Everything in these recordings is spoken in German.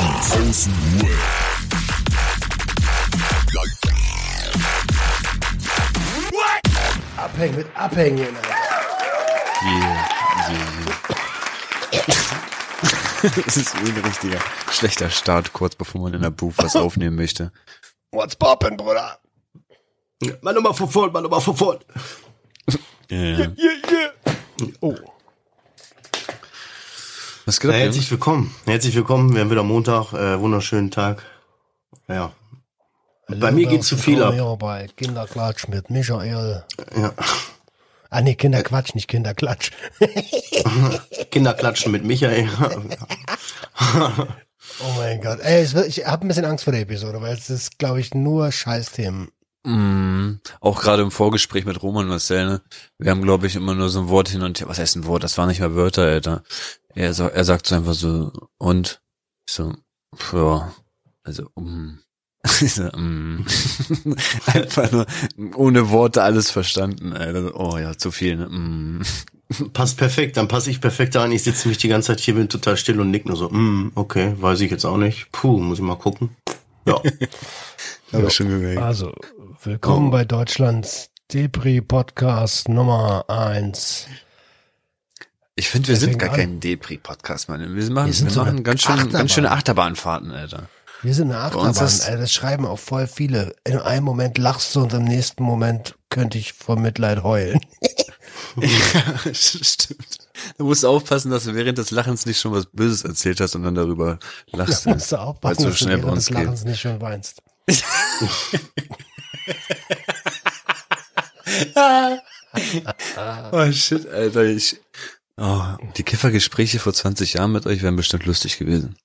Außenruhe. Abhängen mit Abhängen. Yeah, yeah, yeah. Das ist ein richtiger schlechter Start, kurz bevor man in der Booth was aufnehmen möchte. What's poppin', Bruder? Mal nochmal vorn, mal nochmal von vorn. Ja, ja. Yeah, yeah. Oh. Was geht Na, ab, herzlich willkommen. Herzlich willkommen. Wir haben wieder Montag, äh, wunderschönen Tag. Ja. Bei mir geht zu viel ab. Bei Kinderklatsch mit Michael. ja. Ah nee, Kinderquatsch, nicht Kinderklatsch. Kinder klatschen mit Michael. Oh mein Gott. Ey, ich habe ein bisschen Angst vor der Episode, weil es ist, glaube ich, nur Scheißthemen. Mm, auch gerade im Vorgespräch mit Roman Marcel, ne? Wir haben, glaube ich, immer nur so ein Wort hin und her. Was heißt ein Wort? Das waren nicht mal Wörter, Alter. Er, sa- er sagt so einfach so, und? Ich so, pf, ja, also, um. Ich so, mm. einfach nur ohne Worte alles verstanden, Alter. Oh ja, zu viel, ne? Mm. Passt perfekt, dann passe ich perfekt an. Ich sitze mich die ganze Zeit hier, bin total still und nick nur so, mm, okay, weiß ich jetzt auch nicht. Puh, muss ich mal gucken. Ja. Aber schon gemerkt. Also, willkommen bei Deutschlands Depri-Podcast Nummer eins. Ich finde, wir sind Deswegen gar an. kein Depri-Podcast, Mann. Wir machen, Wir sind wir so machen ganz schön, Achterbahn. ganz schöne Achterbahnfahrten, Alter. Wir sind eine Achterbahn. Alter, das schreiben auch voll viele. In einem Moment lachst du und im nächsten Moment könnte ich vor Mitleid heulen. Ja, stimmt. Du musst aufpassen, dass du während des Lachens nicht schon was Böses erzählt hast und dann darüber lachst. Da musst du aufpassen, so dass du schnell bei während uns des geht. Lachens nicht schon weinst. Oh shit, Alter, ich. Oh, die Kiffergespräche vor 20 Jahren mit euch wären bestimmt lustig gewesen.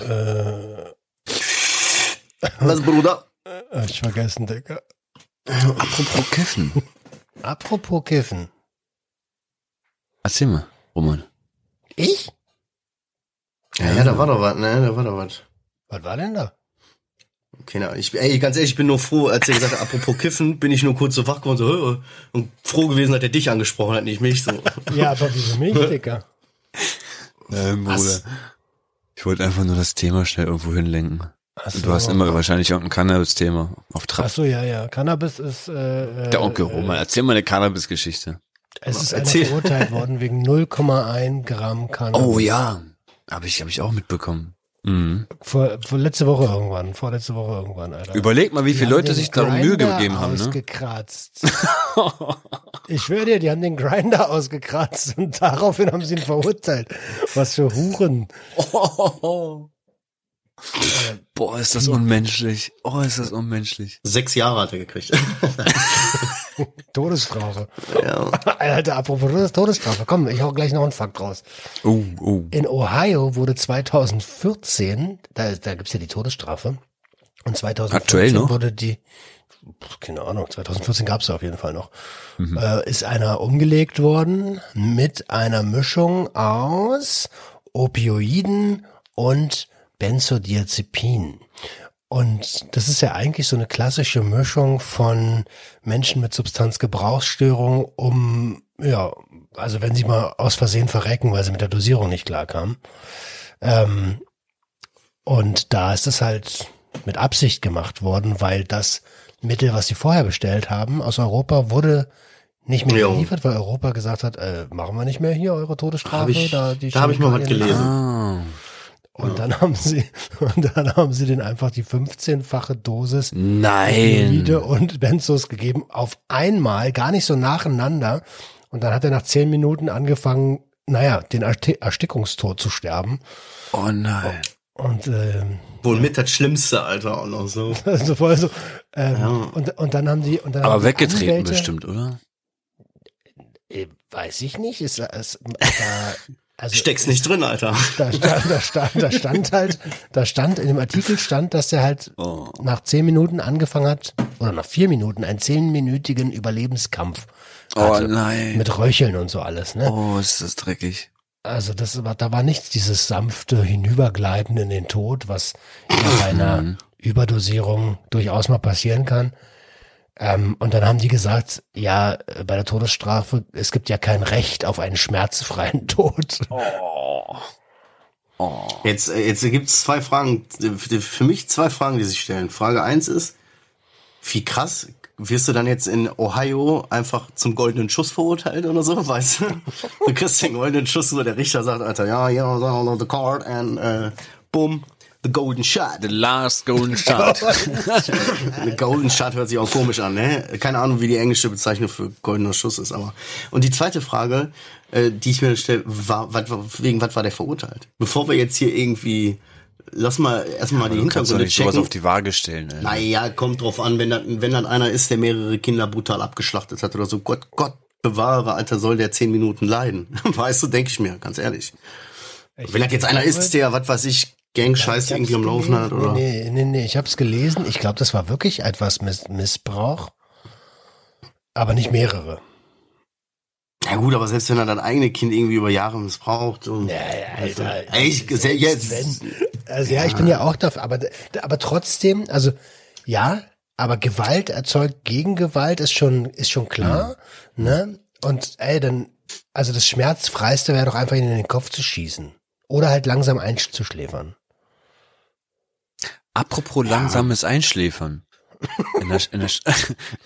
Äh, Was, Bruder? hab ich vergessen, Digga. Apropos Kiffen. Apropos Kiffen. Erzähl mal, Roman. Ich? Ja, ja, da war doch was, ne, da war doch was. Was war denn da? Keine Ahnung. Ich, ey, ganz ehrlich, ich bin nur froh, als er gesagt hat, apropos Kiffen, bin ich nur kurz so wach geworden, so, "Hö", und froh gewesen, dass er dich angesprochen hat, nicht mich, so. Ja, aber wieso mich, Digga? Ähm, Was? Bruder. Ich wollte einfach nur das Thema schnell irgendwo hinlenken. So. Du hast immer wahrscheinlich irgendein Cannabis-Thema auf Trab. Ach so, ja, ja. Cannabis ist, äh, Der Onkel äh, Roman, erzähl mal eine Cannabis-Geschichte. Es ist einer Erzähl. verurteilt worden wegen 0,1 Gramm Cannabis. Oh ja. Habe ich, hab ich auch mitbekommen. Mhm. Vor, vor letzte Woche irgendwann, vorletzte Woche irgendwann, Alter. Überleg mal, wie Die viele Leute sich da Mühe gegeben haben, ne? ausgekratzt. Ich schwöre dir, die haben den Grinder ausgekratzt und daraufhin haben sie ihn verurteilt. Was für Huren. Boah, ist das unmenschlich. Oh, ist das unmenschlich. Sechs Jahre hat er gekriegt. Todesstrafe. ja. Alter, apropos Todesstrafe. Komm, ich hau gleich noch einen Fakt raus. Oh, oh. In Ohio wurde 2014, da, da gibt's ja die Todesstrafe, und 2014 Aktuell noch? wurde die, keine Ahnung, 2014 gab's ja auf jeden Fall noch, äh, ist einer umgelegt worden mit einer Mischung aus Opioiden und Benzodiazepin. Und das ist ja eigentlich so eine klassische Mischung von Menschen mit Substanzgebrauchsstörung, um, ja, also wenn sie mal aus Versehen verrecken, weil sie mit der Dosierung nicht klarkamen. Ähm, und da ist es halt mit Absicht gemacht worden, weil das Mittel, was sie vorher bestellt haben, aus Europa wurde nicht mehr geliefert, weil Europa gesagt hat, äh, machen wir nicht mehr hier eure Todesstrafe. Hab ich- da da hab ich mal was gelesen. Ah. Und dann haben sie, und dann haben sie den einfach die 15-fache Dosis Nein. Und Benzos gegeben auf einmal, gar nicht so nacheinander. Und dann hat er nach zehn Minuten angefangen, naja, den Ersti- Erstickungstod zu sterben. Oh nein. Und ähm, Wohl mit das Schlimmste, Alter, auch noch so. also voll so. Ähm, Ja. und, und dann haben die und dann Aber weggetreten Anwälte- bestimmt, oder? Äh, weiß ich nicht. Ist, ist, da, also Steck's nicht drin, Alter. Da stand, da stand, da stand halt, da stand in dem Artikel stand, dass er halt Oh. nach zehn Minuten angefangen hat oder nach vier Minuten einen zehnminütigen Überlebenskampf Oh hatte. nein. mit Röcheln und so alles. Ne? Oh, ist das dreckig. Also das war, da war nichts dieses sanfte Hinübergleiten in den Tod, was bei einer Überdosierung durchaus mal passieren kann. Ähm, und dann haben die gesagt, ja, äh, bei der Todesstrafe, es gibt ja kein Recht auf einen schmerzfreien Tod. Oh. Oh. Jetzt, äh, jetzt gibt's zwei Fragen, für mich zwei Fragen, die sich stellen. Frage eins ist, wie krass wirst du dann jetzt in Ohio einfach zum goldenen Schuss verurteilt oder so, weißt du? Du kriegst den goldenen Schuss, so der Richter sagt, Alter, ja, ja, the card and uh, boom, the golden shot. The last golden shot. The golden shot hört sich auch komisch an, ne? Keine Ahnung, wie die englische Bezeichnung für goldener Schuss ist, aber. Und die zweite Frage, äh, die ich mir stelle, war, wat, wegen was war der verurteilt? Bevor wir jetzt hier irgendwie, lass mal erstmal die du kannst doch Hintergründe nicht sowas checken. auf die Waage stellen. Alter. Naja, kommt drauf an, wenn dann, wenn dann einer ist, der mehrere Kinder brutal abgeschlachtet hat oder so. Gott, Gott bewahre, Alter, soll der zehn Minuten leiden. Weißt du, denke ich mir, ganz ehrlich. wenn das jetzt einer ist, der, was weiß ich, Gang-Scheiß hab's irgendwie am Laufen hat, oder? Nee, nee, nee, ich hab's gelesen. Ich glaube, das war wirklich etwas Miss Missbrauch. Aber nicht mehrere. Ja gut, aber selbst wenn er das eigene Kind irgendwie über Jahre missbraucht und. Ja, ja, Alter. Ey, ich, jetzt. Sven. Also ja, ich bin ja auch dafür, aber, aber trotzdem, also ja, aber Gewalt erzeugt Gegengewalt ist schon, ist schon klar, ne? Und ey, dann, also das Schmerzfreiste wäre doch einfach ihn in den Kopf zu schießen. Oder halt langsam einzuschläfern. Apropos langsames Einschläfern. In der, in der,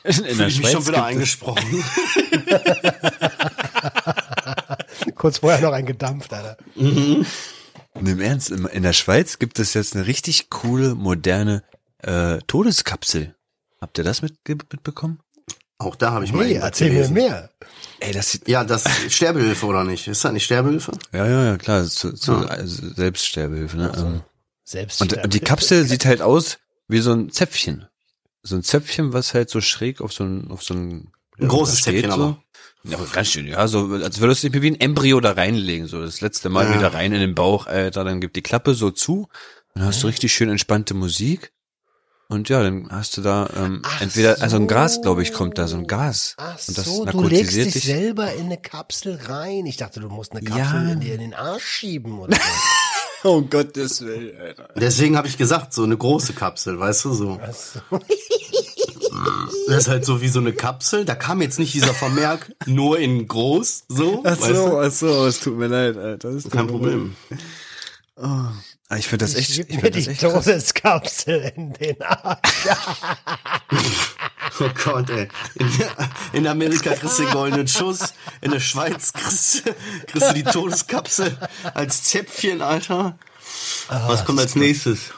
in, in der Fühl ich mich Schweiz schon wieder eingesprochen. Kurz vorher noch ein gedampft, Alter. Nee, im Ernst, in der Schweiz gibt es jetzt eine richtig coole, moderne äh, Todeskapsel. Habt ihr das mit, mitbekommen? Auch da habe ich mal Nee, irgendwas erzähl mir gelesen. mehr. Ey, das Ja, das Sterbehilfe oder nicht? Ist das nicht Sterbehilfe? ja, ja, ja, klar, zu, zu Ja. also Selbststerbehilfe, ne? Ähm, Selbst. Und, die Kapsel sieht halt aus wie so ein Zäpfchen. So ein Zäpfchen, was halt so schräg auf so ein, auf so ein, Ein großes das steht Zäpfchen so. aber. Ja, aber ganz schön, ja, so, als würdest du dich wie ein Embryo da reinlegen, so das letzte Mal Ja. wieder rein in den Bauch, Alter, dann gibt die Klappe so zu, dann hast du richtig schön entspannte Musik. Und ja, dann hast du da ähm, Ach entweder, also ein so. Gas, glaube ich, kommt da, so ein Gas. Ach und das so, du legst dich dich. selber in eine Kapsel rein. Ich dachte, du musst eine Ja. Kapsel in dir in den Arsch schieben oder so. Oh Gottes Willen, Alter. Deswegen habe ich gesagt, so eine große Kapsel, weißt du, so. Ach so. Das ist halt so wie so eine Kapsel. Da kam jetzt nicht dieser Vermerk nur in groß, so. Ach weißt so, du? ach so, es tut mir leid, Alter. Das tut Kein mir Problem. leid. Ah, Ich finde das echt, ich mir die echt. Todeskapsel in den Arsch. Oh Gott, ey. In, in Amerika kriegst du den goldenen Schuss. In der Schweiz kriegst, du- kriegst du die Todeskapsel als Zäpfchen, Alter. Was kommt als nächstes?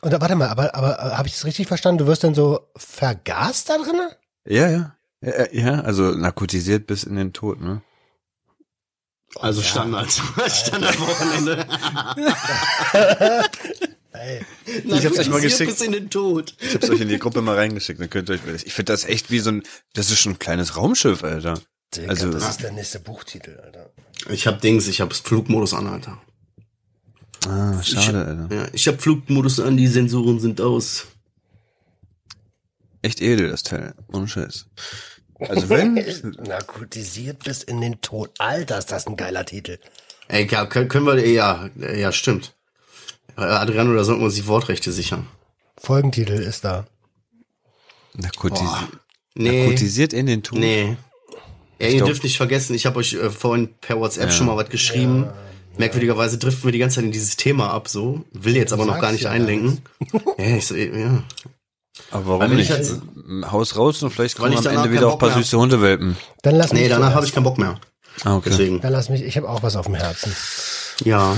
Und da, warte mal, aber, aber habe ich das richtig verstanden? Du wirst dann so vergast da drin? Ja, ja. Ja, ja, also narkotisiert bis in den Tod, ne? Also Standard. Standardwochenende. Ey, Ich hab's euch mal geschickt. Bis in den Tod. Ich hab's euch in die Gruppe mal reingeschickt, dann könnt ihr euch, ich finde das echt wie so ein, das ist schon ein kleines Raumschiff, Alter. Digga, Also- das ist der nächste Buchtitel, Alter. Ich hab Dings, ich hab Flugmodus an, Alter. Ah, schade, Alter. Ja, ich hab Flugmodus an, die Sensoren sind aus. Echt edel, das Teil. Ohne Scheiß. Also wenn, Narkotisiert bis in den Tod. Alter, ist das ein geiler Titel. Ey, ja, können, wir, ja, ja, stimmt. Adriano, da sollten wir uns die Wortrechte sichern. Folgentitel ist da. narkotisi Nee, narkotisiert in den Tod. nee. Ey, ihr dürft nicht vergessen, ich habe euch äh, vorhin per WhatsApp schon mal was geschrieben. Merkwürdigerweise driften wir die ganze Zeit in dieses Thema ab, so. Will jetzt aber noch gar nicht ja einlenken. ja, ich so, ja. Aber warum nicht? ich jetzt- Haus raus und vielleicht kommen ich am Ende wieder auch ein paar mehr süße Hundewelpen. Dann lass mich Nee, danach habe ich keinen Bock mehr. Ah, okay. Deswegen. Dann lass mich, ich habe auch was auf dem Herzen. Ja.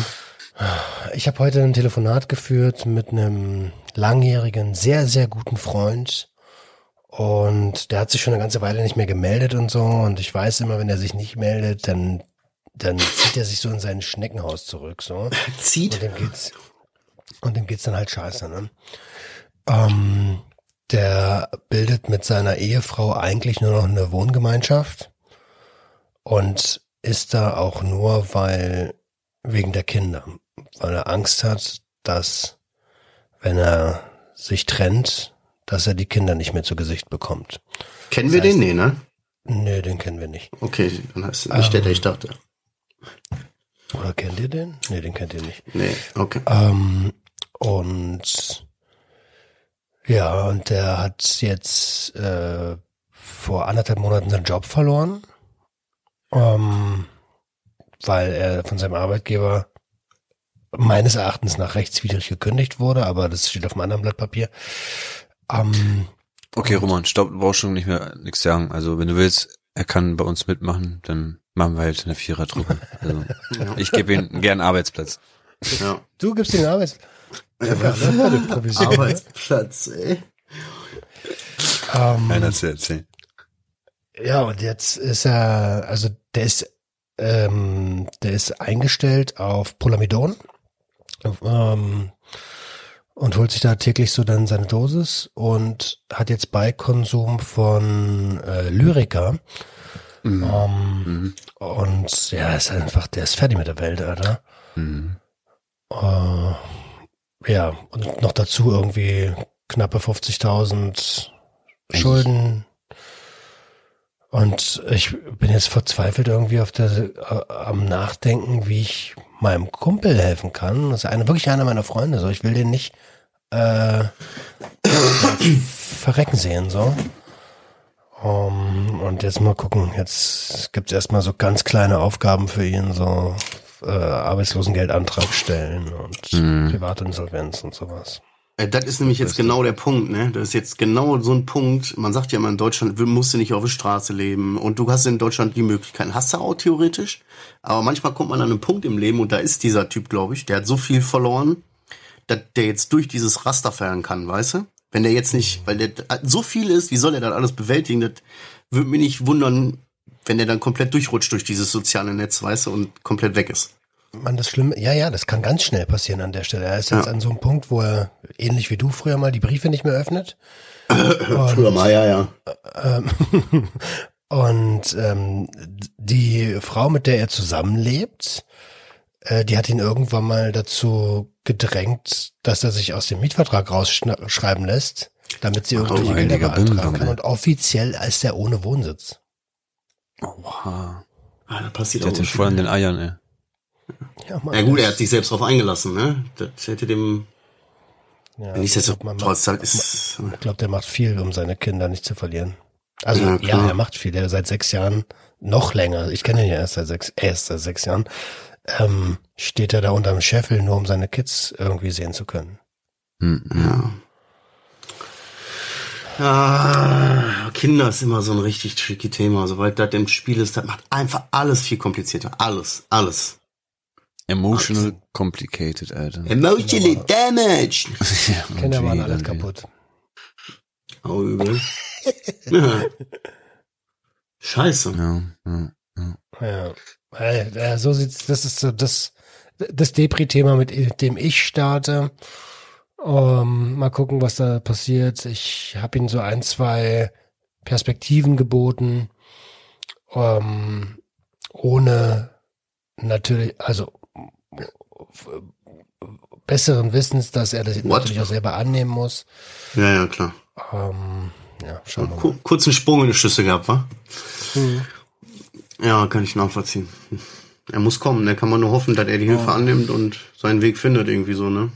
Ich habe heute ein Telefonat geführt mit einem langjährigen, sehr, sehr guten Freund. Und der hat sich schon eine ganze Weile nicht mehr gemeldet und so. Und ich weiß immer, wenn er sich nicht meldet, dann, dann zieht er sich so in sein Schneckenhaus zurück, so. Und Zieht. dem geht's, und dem geht's dann halt scheiße, ne? Ähm, der bildet mit seiner Ehefrau eigentlich nur noch eine Wohngemeinschaft und ist da auch nur, weil, wegen der Kinder, weil er Angst hat, dass, wenn er sich trennt, dass er die Kinder nicht mehr zu Gesicht bekommt. Kennen wir Das heißt- den? Nee, ne? Nö, den kennen wir nicht. Okay, dann heißt es nicht der, der ich dachte. Oder kennt ihr den? Nee, den kennt ihr nicht. Nee, okay. Ähm, und ja, und der hat jetzt äh, vor anderthalb Monaten seinen Job verloren, ähm, weil er von seinem Arbeitgeber meines Erachtens nach rechtswidrig gekündigt wurde, aber das steht auf einem anderen Blatt Papier. Ähm, Okay, Roman, stopp, du brauchst schon nicht mehr nichts sagen. Also wenn du willst, er kann bei uns mitmachen, dann machen wir halt eine Vierertruppe. Also ich gebe ihm gern einen Arbeitsplatz. Ja. du gibst den Arbeits Ja, ne? Provision, ne? Arbeitsplatz, ey. ähm, Einer zu erzählen. Ja, und jetzt ist er, also der ist, ähm, der ist eingestellt auf Polamidon ähm, und holt sich da täglich so dann seine Dosis und hat jetzt Beikonsum von äh, Lyrica. Mhm. Ähm, Mhm. und ja, ist einfach, der ist fertig mit der Welt, Alter. Mhm. Äh, ja, und noch dazu irgendwie knappe 50.000 Schulden. Und ich bin jetzt verzweifelt irgendwie auf der, äh, am Nachdenken, wie ich meinem Kumpel helfen kann. Das ist eine, wirklich einer meiner Freunde, so. Ich will den nicht, äh, verrecken sehen, so. Um, und jetzt mal gucken. Jetzt gibt's erstmal so ganz kleine Aufgaben für ihn, so äh, Arbeitslosengeldantrag stellen und Mhm. Privatinsolvenz und sowas. Äh, Das ist nämlich jetzt genau der Punkt, ne? Das ist jetzt genau so ein Punkt. Man sagt ja immer in Deutschland, musst du nicht auf der Straße leben und du hast in Deutschland die Möglichkeiten. Hast du auch theoretisch, aber manchmal kommt man an einen Punkt im Leben und da ist dieser Typ, glaube ich, der hat so viel verloren, dass der jetzt durch dieses Raster fallen kann, weißt du? Wenn der jetzt nicht, weil der so viel ist, wie soll er das alles bewältigen? Das würde mich nicht wundern, wenn der dann komplett durchrutscht durch dieses soziale Netz, weißt du, und komplett weg ist. Man, das Schlimme, ja, ja, das kann ganz schnell passieren an der Stelle. Er ist jetzt Ja. an so einem Punkt, wo er, ähnlich wie du früher mal, die Briefe nicht mehr öffnet. Früher mal, ja, ja. Ähm, und ähm, die Frau, mit der er zusammenlebt, äh, die hat ihn irgendwann mal dazu gedrängt, dass er sich aus dem Mietvertrag rausschreiben lässt, damit sie irgendwelche Gelder beantragen kann. Und offiziell ist er ohne Wohnsitz. Oha. Ah, da passiert Der auch hat den voll an den Eiern, ey. Ja, Mann, Ja gut, er hat sich selbst drauf eingelassen, ne? Das hätte dem, ja, wenn ich jetzt so trotz halt ist, Ich glaube, der macht viel, um seine Kinder nicht zu verlieren. Also Ja, ja, er macht viel. Der seit sechs Jahren, noch länger, ich kenne ihn ja erst seit sechs, erst seit sechs Jahren, ähm, steht er da unterm Scheffel, nur um seine Kids irgendwie sehen zu können. Mhm. ja. Ah, Kinder ist immer so ein richtig tricky Thema. Sobald das im Spiel ist, das macht einfach alles viel komplizierter. Alles, alles. Emotional complicated, Alter. Emotionally damaged. Ja, Kinder waren alles kaputt. Oh, übel. ja. Scheiße. Ja, ja, ja. Ja, so sieht's, das ist so das, das Depri-Thema, mit dem ich starte. Ähm, mal gucken, was da passiert. Ich habe ihm so ein, zwei Perspektiven geboten, ähm, ohne natürlich, also besseren Wissens, dass er das What? natürlich auch selber annehmen muss. Ja, ja, klar. Ähm, ja, schauen wir mal. Ku kurzen Sprung in die Schüsse gehabt, wa? Mhm. Ja, kann ich nachvollziehen. Er muss kommen, da kann man nur hoffen, dass er die Hilfe annimmt und seinen Weg findet, irgendwie so, ne?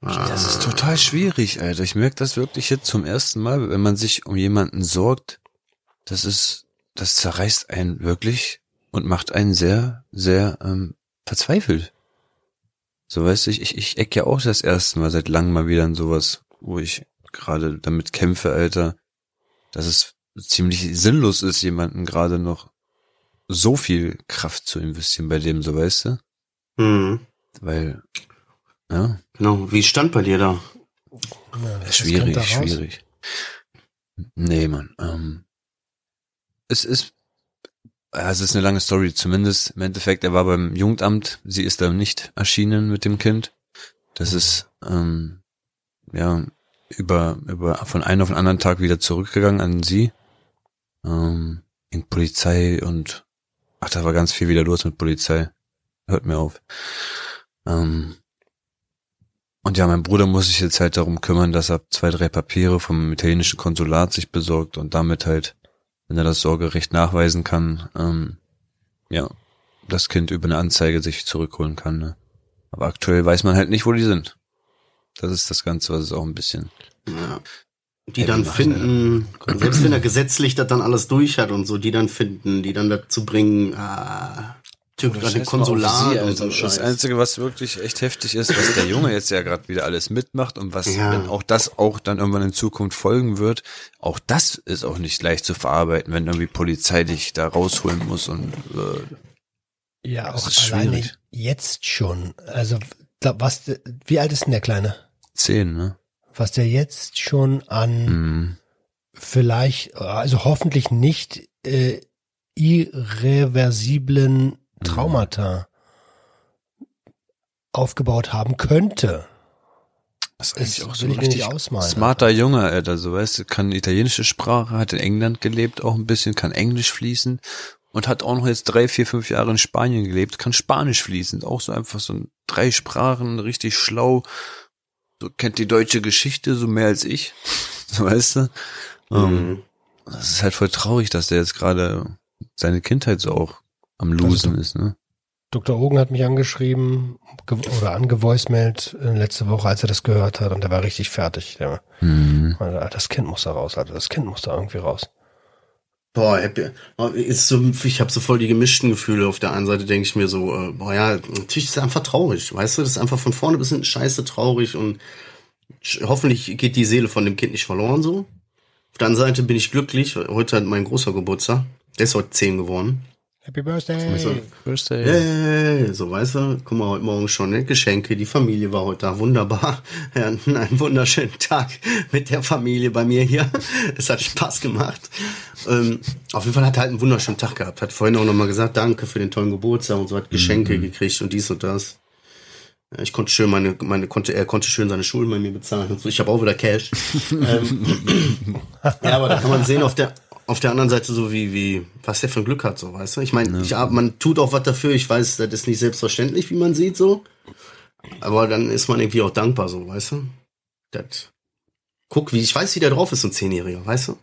Das ist total schwierig, Alter. Ich merke das wirklich jetzt zum ersten Mal, wenn man sich um jemanden sorgt. Das ist, das zerreißt einen wirklich und macht einen sehr, sehr ähm, verzweifelt. So weißt du, ich, ich, ich eck ja auch das erste Mal seit langem mal wieder in sowas, wo ich gerade damit kämpfe, Alter, dass es ziemlich sinnlos ist, jemanden gerade noch so viel Kraft zu investieren bei dem, so weißt du? Mhm. Weil, ja, Genau. Wie stand bei dir da? Ja, was Schwierig, da schwierig. Nee, Mann. Ähm, es ist, ja, es ist eine lange Story. Zumindest im Endeffekt, er war beim Jugendamt. Sie ist da nicht erschienen mit dem Kind. Das ist, ähm, ja, über, über, von einem auf den anderen Tag wieder zurückgegangen an sie. Ähm, in Polizei und, ach, da war ganz viel wieder los mit Polizei. Hört mir auf. Ähm, und ja, mein Bruder muss sich jetzt halt darum kümmern, dass er zwei, drei Papiere vom italienischen Konsulat sich besorgt und damit halt, wenn er das Sorgerecht nachweisen kann, ähm, ja, das Kind über eine Anzeige sich zurückholen kann. Ne? Aber aktuell weiß man halt nicht, wo die sind. Das ist das Ganze, was es auch ein bisschen. Ja. Die Ja, dann machen finden, selbst wenn er gesetzlich das dann alles durch hat und so, die dann finden, die dann dazu bringen, ah, gerade scheiß Konsulat und Alter. so ein Das Scheiß. Einzige, was wirklich echt heftig ist, was der Junge jetzt ja gerade wieder alles mitmacht und was, Ja. wenn auch das auch dann irgendwann in Zukunft folgen wird, auch das ist auch nicht leicht zu verarbeiten, wenn irgendwie Polizei dich da rausholen muss und äh, Ja, Das auch ist alleine schwierig. jetzt schon. Also, da, was, wie alt ist denn der Kleine? zehn, ne? Was der jetzt schon an Mhm. vielleicht, also hoffentlich nicht äh, irreversiblen Traumata aufgebaut haben könnte. Das ist Das auch so ein richtig ausmalen. smarter Junge, Alter, so weißt du, kann italienische Sprache, hat in England gelebt auch ein bisschen, kann Englisch fließen und hat auch noch jetzt drei, vier, fünf Jahre in Spanien gelebt, kann Spanisch fließend, auch so einfach so ein, drei Sprachen, richtig schlau, so kennt die deutsche Geschichte so mehr als ich, so weißt du. Ähm, Mhm. das ist halt voll traurig, dass der jetzt gerade seine Kindheit so auch am Losen ist, ne? Dr. Ogen hat mich angeschrieben ge- oder angevoicemailt äh, letzte Woche, als er das gehört hat und der war richtig fertig. Der, Mhm. Alter, das Kind muss da raus, Alter, das Kind muss da irgendwie raus. Boah, ist so, ich habe so voll die gemischten Gefühle. Auf der einen Seite denke ich mir so, äh, boah ja, natürlich ist es einfach traurig, weißt du, das ist einfach von vorne bis hinten scheiße traurig und hoffentlich geht die Seele von dem Kind nicht verloren so. Auf der anderen Seite bin ich glücklich, heute hat mein großer Geburtstag, der ist heute zehn geworden. Happy Birthday! So, Birthday. Hey, so weißt du, guck mal, heute Morgen schon, ne? Geschenke, die Familie war heute da, wunderbar. Ja, einen wunderschönen Tag mit der Familie bei mir hier. Es hat Spaß gemacht. Ähm, auf jeden Fall hat er halt einen wunderschönen Tag gehabt. Hat vorhin auch nochmal gesagt, danke für den tollen Geburtstag und so, hat Geschenke gekriegt und dies und das. Ja, ich konnte schön meine, meine, konnte, er konnte schön seine Schulden bei mir bezahlen und so. Ich habe auch wieder Cash. ähm, ja, aber da kann man sehen auf der, auf der anderen Seite so wie, wie, was der für ein Glück hat, so, weißt du? Ich meine, ich, hab- man tut auch was dafür. Ich weiß, das ist nicht selbstverständlich, wie man sieht, so. Aber dann ist man irgendwie auch dankbar, so, weißt du? Das, guck, wie, ich weiß, wie der drauf ist, so ein Zehnjähriger, weißt du?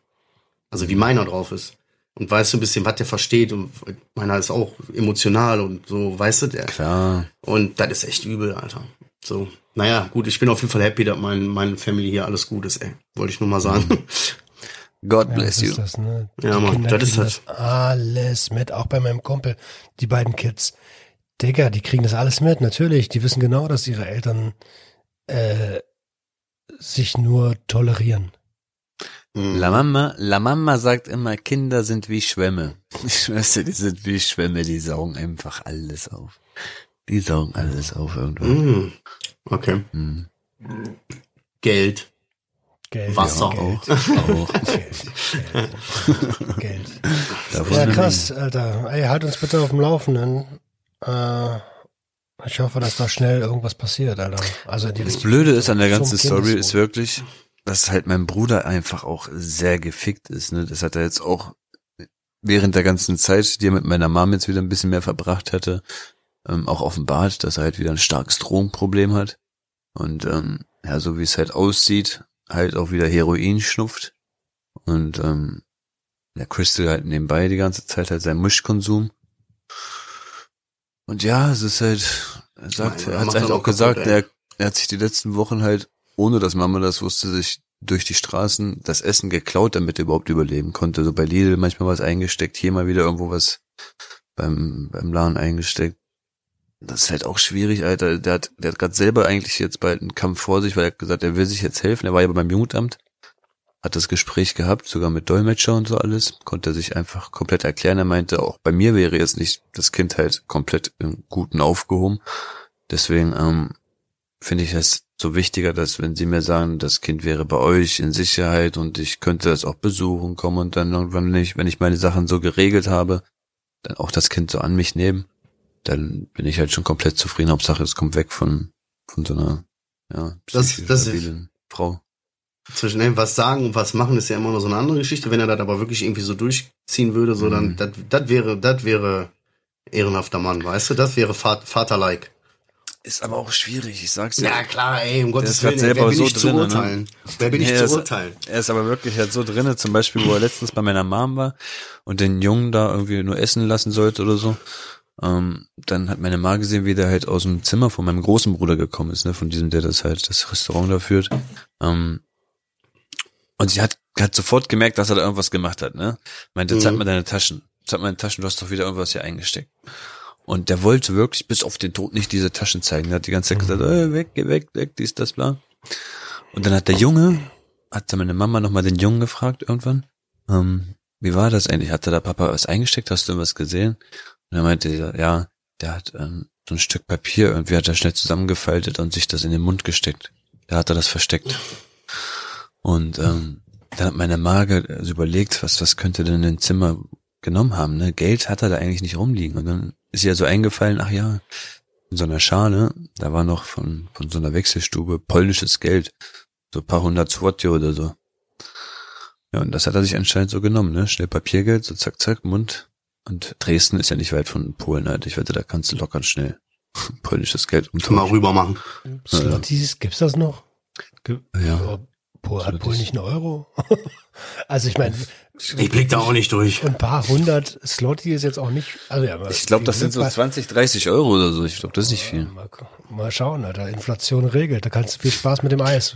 Also, wie meiner drauf ist. Und weißt du ein bisschen, was der versteht und meiner ist auch emotional und so, weißt du, der, Klar. und das ist echt übel, Alter. So, naja, gut, ich bin auf jeden Fall happy, dass mein, meine Family hier alles gut ist, ey. Wollte ich nur mal sagen. God Ja, bless das you. ist das, ne? Ja, Die Mann, Kinder das ist kriegen das. das alles mit, auch bei meinem Kumpel, die beiden Kids. Digga, die kriegen das alles mit, natürlich. Die wissen genau, dass ihre Eltern äh, sich nur tolerieren. Mhm. La Mama, La Mama sagt immer, Kinder sind wie Schwämme. Ich schwör's dir, die sind wie Schwämme, die saugen einfach alles auf. Die saugen alles auf irgendwann. Mhm. Okay. Mhm. Geld. Geld. Wasser ja, auch. Geld, Auch. Geld. Geld. Davon Ja, krass, Alter. Ey, halt uns bitte auf dem Laufenden. Äh, ich hoffe, dass da schnell irgendwas passiert, Alter. Also die, Das Blöde ist an der ganzen Story ist wirklich, dass halt mein Bruder einfach auch sehr gefickt ist. Ne? Das hat er jetzt auch während der ganzen Zeit, die er mit meiner Mom jetzt wieder ein bisschen mehr verbracht hatte, ähm, auch offenbart, dass er halt wieder ein starkes Drogenproblem hat. Und ähm, ja, so wie es halt aussieht, halt auch wieder Heroin schnupft. Und ähm, der Crystal halt nebenbei die ganze Zeit halt sein Mischkonsum. Und ja, es ist halt, er sagt, Mann, er hat macht halt auch auch gesagt, kaputt, er, er hat sich die letzten Wochen halt, ohne dass Mama das wusste, sich durch die Straßen das Essen geklaut, damit er überhaupt überleben konnte. So bei Lidl manchmal was eingesteckt, hier mal wieder irgendwo was beim, beim Laden eingesteckt. Das ist halt auch schwierig, Alter. Der hat, der hat gerade selber eigentlich jetzt bald einen Kampf vor sich, weil er hat gesagt, er will sich jetzt helfen. Er war ja beim Jugendamt, hat das Gespräch gehabt, sogar mit Dolmetscher und so alles. Konnte er sich einfach komplett erklären. Er meinte, auch bei mir wäre jetzt nicht das Kind halt komplett im Guten aufgehoben. Deswegen ähm, finde ich es so wichtiger, dass wenn sie mir sagen, das Kind wäre bei euch in Sicherheit und ich könnte das auch besuchen kommen und dann irgendwann, ich, wenn ich meine Sachen so geregelt habe, dann auch das Kind so an mich nehmen, dann bin ich halt schon komplett zufrieden. Hauptsache, es kommt weg von, von so einer, ja, Das- das ist- Frau. Zwischen ey, was sagen und was machen ist ja immer noch so eine andere Geschichte. Wenn er das aber wirklich irgendwie so durchziehen würde, so dann, Mhm. das, das wäre, das wäre ehrenhafter Mann, weißt du? Das wäre Vat- Vater-like. Ist aber auch schwierig, ich sag's Ja, klar, ey, um Gottes grad Willen, selber wer bin so ich zu drinne, ne? urteilen? Wer bin ich Nee, zu es- urteilen? Er ist aber wirklich halt so drinne, zum Beispiel, wo er letztens bei meiner Mom war und den Jungen da irgendwie nur essen lassen sollte oder so. Ähm, dann hat meine Mama gesehen, wie der halt aus dem Zimmer von meinem großen Bruder gekommen ist, ne, von diesem, der das halt, das Restaurant da führt. Ähm, und sie hat, hat sofort gemerkt, dass er da irgendwas gemacht hat, ne? Meinte, zeig Mhm. mal deine Taschen. Zeig mal deine Taschen, du hast doch wieder irgendwas hier eingesteckt. Und der wollte wirklich bis auf den Tod nicht diese Taschen zeigen. Er hat die ganze Zeit gesagt, äh, weg, geh weg, weg, dies, das, bla. Und dann hat der Junge, hat meine Mama nochmal den Jungen gefragt irgendwann, ähm, wie war das eigentlich? Hatte da Papa was eingesteckt? Hast du was gesehen? Und er meinte, ja, der hat ähm, so ein Stück Papier irgendwie hat er schnell zusammengefaltet und sich das in den Mund gesteckt. Da hat er das versteckt. Und ähm, dann hat meine Mage also überlegt, was, was könnte denn in den Zimmer genommen haben, ne? Geld hat er da eigentlich nicht rumliegen. Und dann ist ihr so eingefallen, ach ja, in so einer Schale, da war noch von, von so einer Wechselstube polnisches Geld. So paar hundert Złoty oder so. Ja, und das hat er sich anscheinend so genommen, ne? Schnell Papiergeld, so zack, zack, Mund. Und Dresden ist ja nicht weit von Polen, halt. Ich wette, da kannst du locker schnell polnisches Geld umtauschen. Mal rüber machen. Slotties, gibt's das noch? Ja. Pol, hat Polen nicht einen Euro? also ich meine. Ich blick da auch nicht durch. Ein paar hundert Slotty ist jetzt auch nicht. Also ja, ich glaube, das sind so 20, 30 Euro oder so. Ich glaube, das ist nicht viel. Mal, mal schauen, Alter. Inflation regelt. Da kannst du viel Spaß mit dem Eis.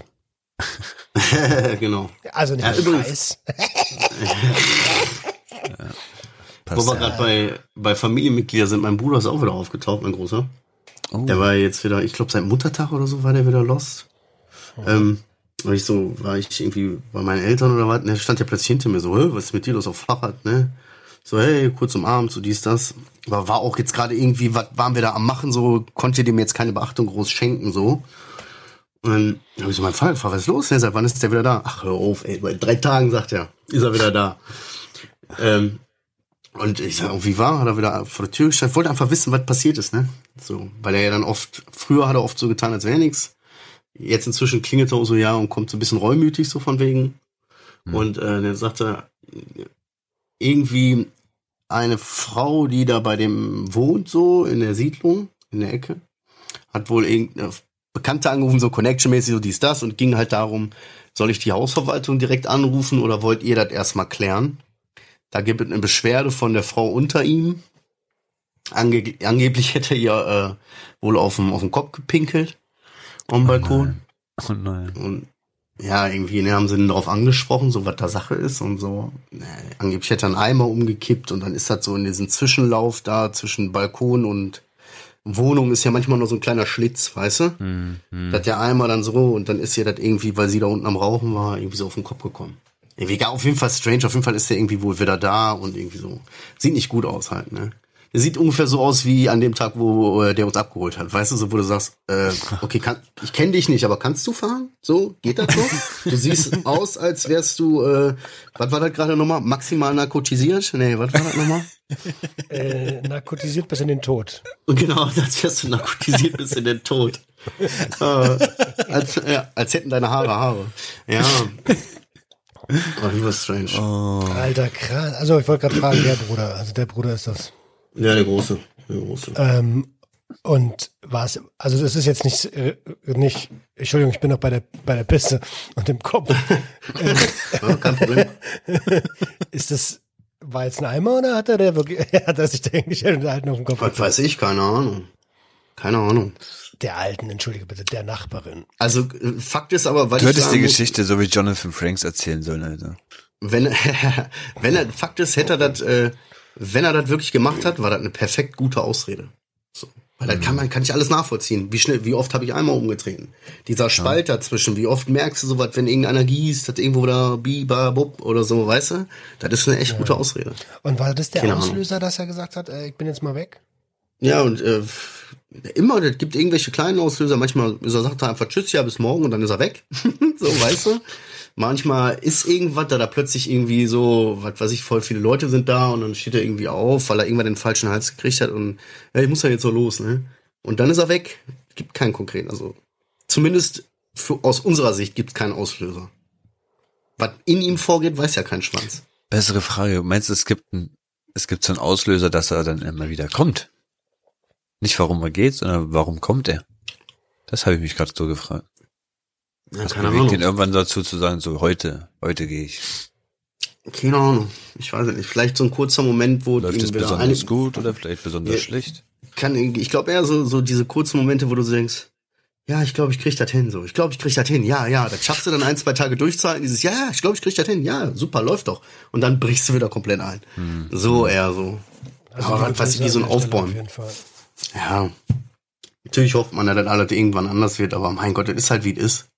genau. Also nicht ja, übrigens. ja, Wo wir gerade bei, bei Familienmitgliedern sind, mein Bruder ist auch wieder aufgetaucht, mein Großer. Oh. Der war jetzt wieder, ich glaube, seit Muttertag oder so war der wieder lost. Oh. Ähm, war ich so, war ich irgendwie bei meinen Eltern oder was, der stand ja plötzlich hinter mir so, was ist mit dir los auf Fahrrad, ne? So, hey, kurz umarmt, so dies, das. Aber war auch jetzt gerade irgendwie, was waren wir da am machen, so, konnte dem jetzt keine Beachtung groß schenken, so. Und dann habe ich so meinen Vater gefragt, was ist los? Seit wann ist der wieder da? Ach, hör auf, ey, bei drei Tagen, sagt er, ist er wieder da. ähm, und ich sage, wie war? Hat er wieder vor der Tür gestanden? Wollte einfach wissen, was passiert ist, ne? So, weil er ja dann oft, früher hat er oft so getan, als wäre nichts. Jetzt inzwischen klingelt er auch so ja und kommt so ein bisschen reumütig so von wegen. Mhm. Und äh, dann sagt er, irgendwie eine Frau, die da bei dem wohnt, so in der Siedlung, in der Ecke, hat wohl irgendeine Bekannte angerufen, so Connection-mäßig, so dies, das, und ging halt darum, soll ich die Hausverwaltung direkt anrufen oder wollt ihr das erstmal klären? Da gibt es eine Beschwerde von der Frau unter ihm. Ange angeblich hätte ihr äh, wohl auf dem, auf Kopf gepinkelt am Balkon. Oh nein. Oh nein. Und ja, irgendwie ne, haben sie ihn darauf angesprochen, so was da Sache ist und so. Ne, angeblich hätte er einen Eimer umgekippt und dann ist das so in diesem Zwischenlauf da zwischen Balkon und Wohnung ist ja manchmal nur so ein kleiner Schlitz, weißt du? Mhm. Das der Eimer dann so und dann ist ihr das irgendwie, weil sie da unten am Rauchen war, irgendwie so auf den Kopf gekommen. Irgendwie auf jeden Fall strange, auf jeden Fall ist der irgendwie wohl wieder da und irgendwie so. Sieht nicht gut aus halt, ne? Der sieht ungefähr so aus wie an dem Tag, wo äh, der uns abgeholt hat. Weißt du, so wo du sagst, äh, okay, kann, ich kenne dich nicht, aber kannst du fahren? So, geht das so? Du siehst aus, als wärst du, äh, was war das gerade nochmal? Maximal narkotisiert? Nee, was war das nochmal? äh, narkotisiert bis in den Tod. Und genau, als wärst du narkotisiert bis in den Tod. äh, als, ja, als hätten deine Haare Haare. Ja. Oh, he was strange. Oh. Alter, krass. Also ich wollte gerade fragen, der Bruder, also der Bruder ist das. Ja, der große. Der große. Ähm, und was, also das ist jetzt nicht, äh, nicht, Entschuldigung, ich bin noch bei der, bei der Pisse und dem Kopf. ja, kein Problem. ist das, war jetzt ein Eimer oder hat er der wirklich, hat er sich da eigentlich halt noch im Kopf? Was weiß ich, keine Ahnung. Keine Ahnung. Der alten, entschuldige bitte, der Nachbarin. Also, Fakt ist aber, weil Du hättest die Geschichte so wie Jonathan Franks erzählen sollen, Alter. Wenn, wenn er, Fakt ist, hätte er das, äh, wenn er das wirklich gemacht hat, war das eine perfekt gute Ausrede. So. Weil dann kann man, kann ich alles nachvollziehen. Wie schnell, wie oft habe ich einmal umgetreten? Dieser Spalt ja. dazwischen, wie oft merkst du sowas, wenn irgendeiner gießt, hat irgendwo da Biba, Bub oder so, weißt du? Das ist eine echt ja. gute Ausrede. Und war das der Keine Auslöser, Ahnung. dass er gesagt hat, äh, ich bin jetzt mal weg? Ja, und äh, immer, es gibt irgendwelche kleinen Auslöser. Manchmal ist er, sagt er einfach Tschüss, ja, bis morgen und dann ist er weg. so, weißt du? Manchmal ist irgendwas, da da plötzlich irgendwie so, was weiß ich, voll viele Leute sind da und dann steht er irgendwie auf, weil er irgendwann den falschen Hals gekriegt hat und ja, ich muss ja jetzt so los, ne? Und dann ist er weg. Gibt keinen konkreten, also zumindest für, aus unserer Sicht gibt es keinen Auslöser. Was in ihm vorgeht, weiß ja kein Schwanz. Bessere Frage. Meinst du, es gibt ein, es gibt so einen Auslöser, dass er dann immer wieder kommt? Nicht warum er geht, sondern warum kommt er? Das habe ich mich gerade so gefragt. Ja, Was keine bewegt Ahnung. ihn irgendwann dazu zu sagen, so heute, heute gehe ich? Keine Ahnung. Ich weiß nicht. Vielleicht so ein kurzer Moment, wo läuft es besonders gut oder vielleicht besonders ja, schlecht. Kann ich glaube eher so so diese kurzen Momente, wo du so denkst, ja, ich glaube, ich krieg das hin. So, ich glaube, ich krieg das hin. Ja, ja, das schaffst du dann ein, zwei Tage durchzuhalten. Dieses, ja, ich glaube, ich krieg das hin. Ja, super, läuft doch. Und dann brichst du wieder komplett ein. Hm. So eher so. Also Aber man weiß wie so ein Aufbäumen. Ja. Natürlich hofft man, dass das alles irgendwann anders wird, aber mein Gott, das ist halt wie es ist.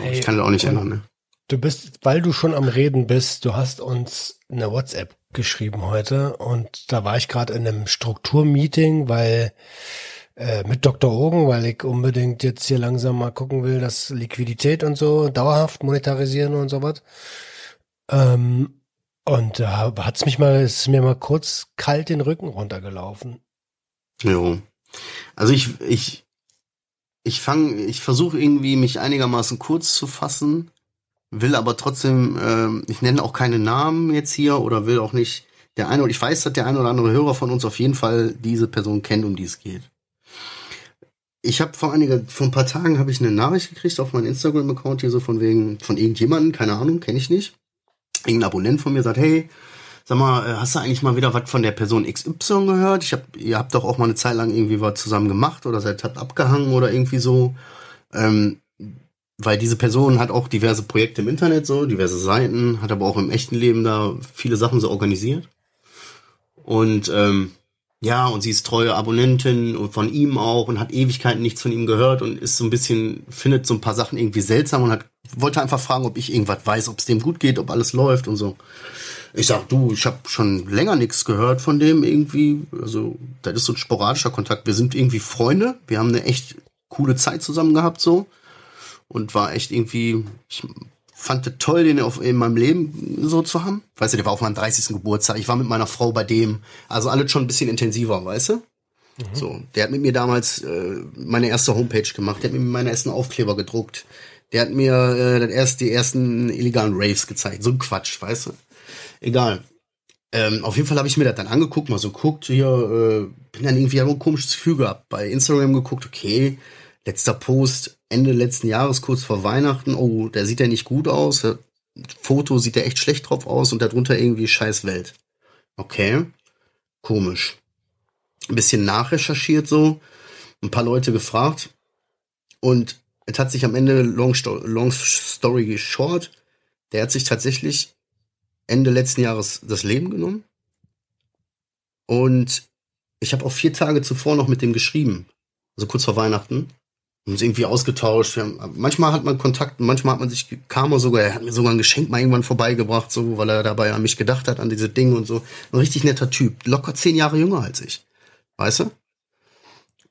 Ey, ich kann das auch nicht ändern, ne? Du bist, weil du schon am Reden bist, du hast uns eine WhatsApp geschrieben heute und da war ich gerade in einem Strukturmeeting, weil äh, mit Dr. Ogen, weil ich unbedingt jetzt hier langsam mal gucken will, dass Liquidität und so dauerhaft monetarisieren und sowas. Ähm, und da hat's mich mal, ist mir mal kurz kalt den Rücken runtergelaufen. Jo. Also ich, ich, ich fange, ich versuche irgendwie mich einigermaßen kurz zu fassen, will aber trotzdem, äh, ich nenne auch keine Namen jetzt hier oder will auch nicht der eine, ich weiß, dass der eine oder andere Hörer von uns auf jeden Fall diese Person kennt, um die es geht. Ich habe vor einiger, vor ein paar Tagen habe ich eine Nachricht gekriegt auf meinen Instagram-Account hier so von wegen, von irgendjemanden, keine Ahnung, kenne ich nicht. Irgendein Abonnent von mir sagt, hey, sag mal, äh, hast du eigentlich mal wieder was von der Person XY gehört? Ich hab, ihr habt doch auch mal eine Zeit lang irgendwie was zusammen gemacht oder seid habt abgehangen oder irgendwie so. Ähm, weil diese Person hat auch diverse Projekte im Internet, so, diverse Seiten, hat aber auch im echten Leben da viele Sachen so organisiert. Und ähm, ja, und sie ist treue Abonnentin und von ihm auch und hat Ewigkeiten nichts von ihm gehört und ist so ein bisschen, findet so ein paar Sachen irgendwie seltsam und hat, wollte einfach fragen, ob ich irgendwas weiß, ob es dem gut geht, ob alles läuft und so. Ich sag, du, ich habe schon länger nichts gehört von dem irgendwie. Also, das ist so ein sporadischer Kontakt. Wir sind irgendwie Freunde. Wir haben eine echt coole Zeit zusammen gehabt so. Und war echt irgendwie, ich fand es toll, den auf, in meinem Leben so zu haben. Weißt du, der war auf meinem 30. Geburtstag. Ich war mit meiner Frau bei dem. Also alles schon ein bisschen intensiver, weißt du? Mhm. So, der hat mit mir damals äh, meine erste Homepage gemacht. Der hat mir meine ersten Aufkleber gedruckt. Der hat mir äh, erst, die ersten illegalen Raves gezeigt. So ein Quatsch, weißt du? Egal. Ähm, auf jeden Fall habe ich mir das dann angeguckt, mal so guckt, hier, äh, bin dann irgendwie ein komisches Gefühl gehabt. Bei Instagram geguckt, okay, letzter Post, Ende letzten Jahres, kurz vor Weihnachten, oh, der sieht ja nicht gut aus. Foto sieht ja echt schlecht drauf aus und darunter irgendwie scheiß Welt. Okay, komisch. Ein bisschen nachrecherchiert so, ein paar Leute gefragt und es hat sich am Ende, long, long story short, der hat sich tatsächlich Ende letzten Jahres das Leben genommen. Und ich habe auch vier Tage zuvor noch mit dem geschrieben. Also kurz vor Weihnachten. Und uns irgendwie ausgetauscht. Haben, manchmal hat man Kontakt, manchmal hat man sich, kam er sogar, er hat mir sogar ein Geschenk mal irgendwann vorbeigebracht, so, weil er dabei an mich gedacht hat, an diese Dinge und so. Ein richtig netter Typ. Locker zehn Jahre jünger als ich. Weißt du?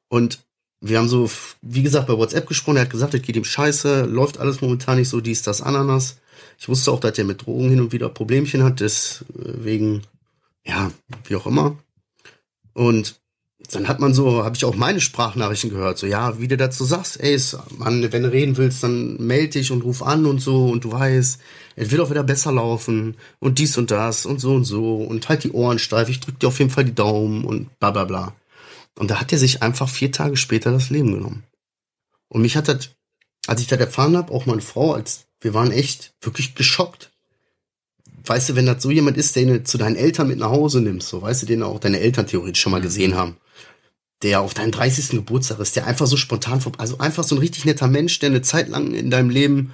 Und wir haben so, wie gesagt, bei WhatsApp gesprochen. Er hat gesagt, es geht ihm scheiße, läuft alles momentan nicht so, dies, das, Ananas. Ich wusste auch, dass er mit Drogen hin und wieder Problemchen hat, deswegen, ja, wie auch immer. Und dann hat man so, habe ich auch meine Sprachnachrichten gehört, so, ja, wie du dazu sagst, ey, Mann, wenn du reden willst, dann melde dich und ruf an und so und du weißt, es wird auch wieder besser laufen und dies und das und so und so und halt die Ohren steif, ich drück dir auf jeden Fall die Daumen und bla bla bla. Und da hat er sich einfach vier Tage später das Leben genommen. Und mich hat das, als ich das erfahren habe, auch meine Frau als wir waren echt wirklich geschockt. Weißt du, wenn das so jemand ist, den du zu deinen Eltern mit nach Hause nimmst, so weißt du, den auch deine Eltern theoretisch schon mal gesehen haben, der auf deinen 30. Geburtstag ist, der einfach so spontan, also einfach so ein richtig netter Mensch, der eine Zeit lang in deinem Leben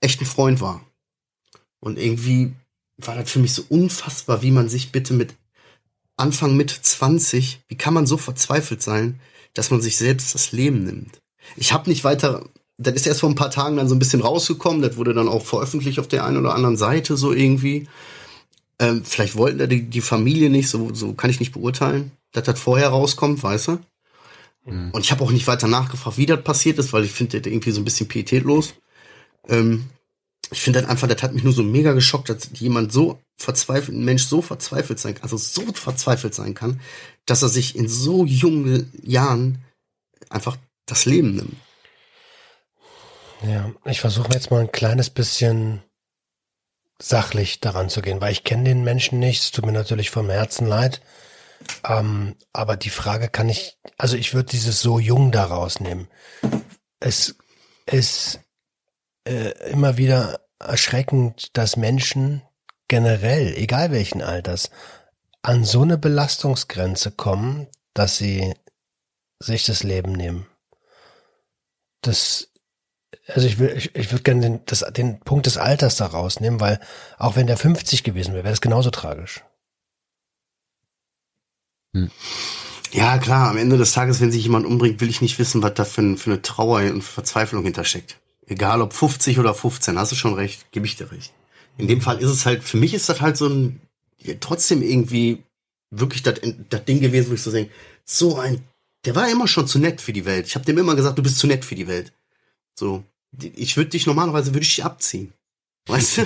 echt ein Freund war. Und irgendwie war das für mich so unfassbar, wie man sich bitte mit Anfang mit 20, wie kann man so verzweifelt sein, dass man sich selbst das Leben nimmt? Ich habe nicht weiter das ist erst vor ein paar Tagen dann so ein bisschen rausgekommen. Das wurde dann auch veröffentlicht auf der einen oder anderen Seite so irgendwie. Ähm, vielleicht wollten da die, die Familie nicht, so, so kann ich nicht beurteilen, dass das vorher rauskommt, weißt du? Mhm. Und ich habe auch nicht weiter nachgefragt, wie das passiert ist, weil ich finde das irgendwie so ein bisschen pietätlos. Ähm, ich finde das einfach, das hat mich nur so mega geschockt, dass jemand so verzweifelt, ein Mensch so verzweifelt sein kann, also so verzweifelt sein kann, dass er sich in so jungen Jahren einfach das Leben nimmt. Ja, ich versuche jetzt mal ein kleines bisschen sachlich daran zu gehen, weil ich kenne den Menschen nicht. Es tut mir natürlich vom Herzen leid. Ähm, aber die Frage kann ich, also ich würde dieses so jung da rausnehmen. Es ist äh, immer wieder erschreckend, dass Menschen generell, egal welchen Alters, an so eine Belastungsgrenze kommen, dass sie sich das Leben nehmen. Das also ich will, ich, ich würde gerne den, das, den Punkt des Alters da rausnehmen, weil auch wenn der 50 gewesen wäre, wäre das genauso tragisch. Hm. Ja, klar, am Ende des Tages, wenn sich jemand umbringt, will ich nicht wissen, was da für, für eine Trauer und Verzweiflung hintersteckt. Egal ob 50 oder 15, hast du schon recht, gebe ich dir recht. In dem Fall ist es halt, für mich ist das halt so ein, ja, trotzdem irgendwie wirklich das, das Ding gewesen, wo ich so denke, so ein, der war immer schon zu nett für die Welt. Ich habe dem immer gesagt, du bist zu nett für die Welt. So, ich würde dich normalerweise würde ich dich abziehen. Weißt du?